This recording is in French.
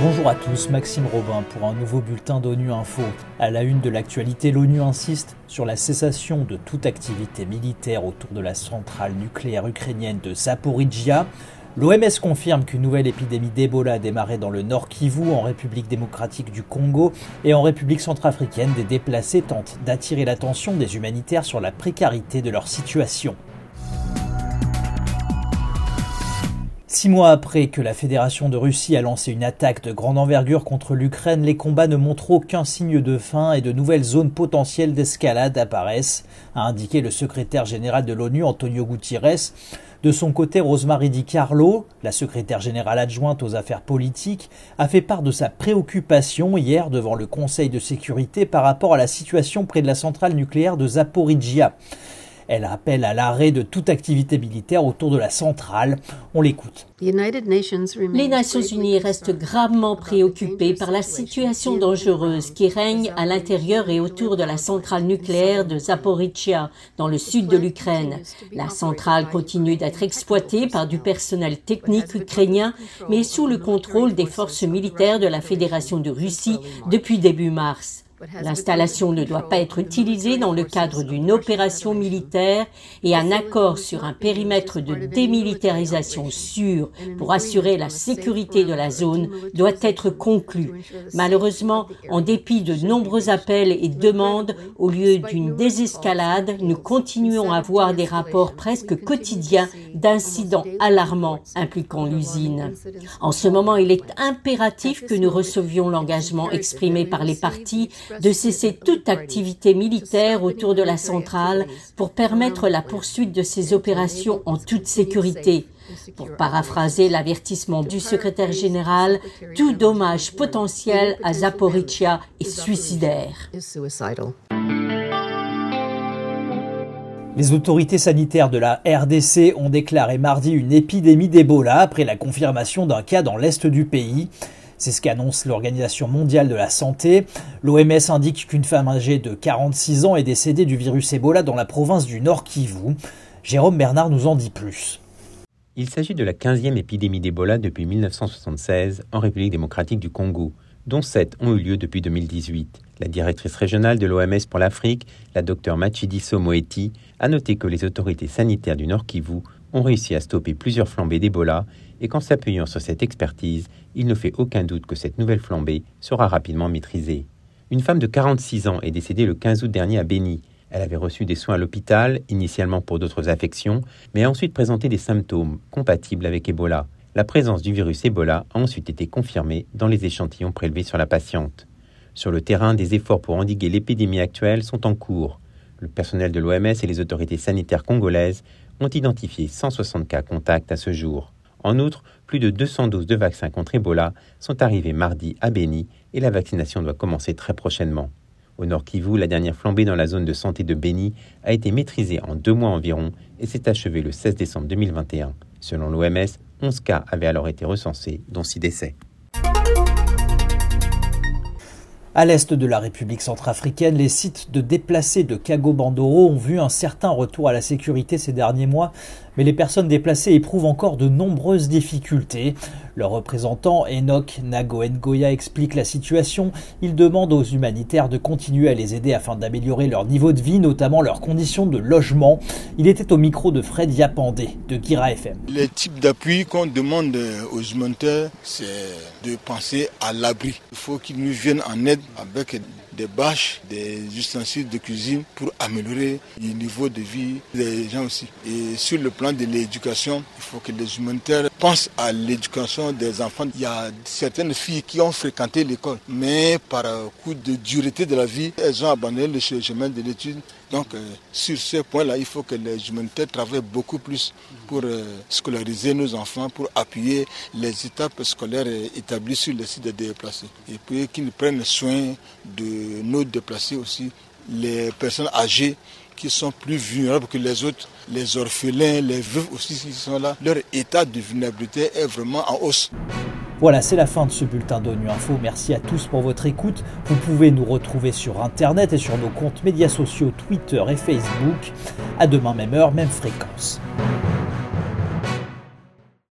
Bonjour à tous, Maxime Robin pour un nouveau bulletin d'ONU Info. À la une de l'actualité, l'ONU insiste sur la cessation de toute activité militaire autour de la centrale nucléaire ukrainienne de Zaporizhia. L'OMS confirme qu'une nouvelle épidémie d'Ebola a démarré dans le nord Kivu, en République démocratique du Congo et en République centrafricaine. Des déplacés tentent d'attirer l'attention des humanitaires sur la précarité de leur situation. Six mois après que la Fédération de Russie a lancé une attaque de grande envergure contre l'Ukraine, les combats ne montrent aucun signe de fin et de nouvelles zones potentielles d'escalade apparaissent, a indiqué le secrétaire général de l'ONU Antonio Gutiérrez. De son côté, Rosemary Di Carlo, la secrétaire générale adjointe aux affaires politiques, a fait part de sa préoccupation hier devant le Conseil de sécurité par rapport à la situation près de la centrale nucléaire de Zaporizhia. Elle appelle à l'arrêt de toute activité militaire autour de la centrale. On l'écoute. Les Nations Unies restent gravement préoccupées par la situation dangereuse qui règne à l'intérieur et autour de la centrale nucléaire de Zaporizhia, dans le sud de l'Ukraine. La centrale continue d'être exploitée par du personnel technique ukrainien, mais sous le contrôle des forces militaires de la Fédération de Russie depuis début mars. L'installation ne doit pas être utilisée dans le cadre d'une opération militaire et un accord sur un périmètre de démilitarisation sûr pour assurer la sécurité de la zone doit être conclu. Malheureusement, en dépit de nombreux appels et demandes, au lieu d'une désescalade, nous continuons à voir des rapports presque quotidiens d'incidents alarmants impliquant l'usine. En ce moment, il est impératif que nous recevions l'engagement exprimé par les partis de cesser toute activité militaire autour de la centrale pour permettre la poursuite de ces opérations en toute sécurité. Pour paraphraser l'avertissement du secrétaire général, tout dommage potentiel à Zaporizhia est suicidaire. Les autorités sanitaires de la RDC ont déclaré mardi une épidémie d'Ebola après la confirmation d'un cas dans l'est du pays. C'est ce qu'annonce l'Organisation mondiale de la santé. L'OMS indique qu'une femme âgée de 46 ans est décédée du virus Ebola dans la province du Nord Kivu. Jérôme Bernard nous en dit plus. Il s'agit de la 15e épidémie d'Ebola depuis 1976 en République démocratique du Congo, dont 7 ont eu lieu depuis 2018. La directrice régionale de l'OMS pour l'Afrique, la docteure Machidiso Moeti, a noté que les autorités sanitaires du Nord Kivu ont réussi à stopper plusieurs flambées d'Ebola et qu'en s'appuyant sur cette expertise, il ne fait aucun doute que cette nouvelle flambée sera rapidement maîtrisée. Une femme de 46 ans est décédée le 15 août dernier à Béni. Elle avait reçu des soins à l'hôpital, initialement pour d'autres affections, mais a ensuite présenté des symptômes compatibles avec Ebola. La présence du virus Ebola a ensuite été confirmée dans les échantillons prélevés sur la patiente. Sur le terrain, des efforts pour endiguer l'épidémie actuelle sont en cours. Le personnel de l'OMS et les autorités sanitaires congolaises ont identifié 160 cas contacts à ce jour. En outre, plus de 200 doses de vaccins contre Ebola sont arrivées mardi à Béni et la vaccination doit commencer très prochainement. Au nord Kivu, la dernière flambée dans la zone de santé de Béni a été maîtrisée en deux mois environ et s'est achevée le 16 décembre 2021. Selon l'OMS, 11 cas avaient alors été recensés, dont 6 décès. À l'est de la République centrafricaine, les sites de déplacés de Kago Bandoro ont vu un certain retour à la sécurité ces derniers mois, mais les personnes déplacées éprouvent encore de nombreuses difficultés. Leur représentant Enoch Nagoengoya explique la situation. Il demande aux humanitaires de continuer à les aider afin d'améliorer leur niveau de vie, notamment leurs conditions de logement. Il était au micro de Fred Yapandé de Gira FM. Le type d'appui qu'on demande aux humanitaires, c'est de penser à l'abri. Il faut qu'ils nous viennent en aide avec des bâches, des ustensiles de cuisine pour améliorer le niveau de vie des gens aussi. Et sur le plan de l'éducation, il faut que les humanitaires pensent à l'éducation des enfants. Il y a certaines filles qui ont fréquenté l'école, mais par coup de dureté de la vie, elles ont abandonné le chemin de l'étude. Donc euh, sur ce point-là, il faut que les humanitaires travaillent beaucoup plus pour euh, scolariser nos enfants, pour appuyer les étapes scolaires établies sur les sites de déplacés. Et puis qu'ils prennent soin de nos déplacés aussi, les personnes âgées qui sont plus vulnérables que les autres, les orphelins, les veuves aussi qui sont là, leur état de vulnérabilité est vraiment en hausse. Voilà, c'est la fin de ce bulletin d'ONU Info. Merci à tous pour votre écoute. Vous pouvez nous retrouver sur Internet et sur nos comptes médias sociaux Twitter et Facebook. À demain, même heure, même fréquence.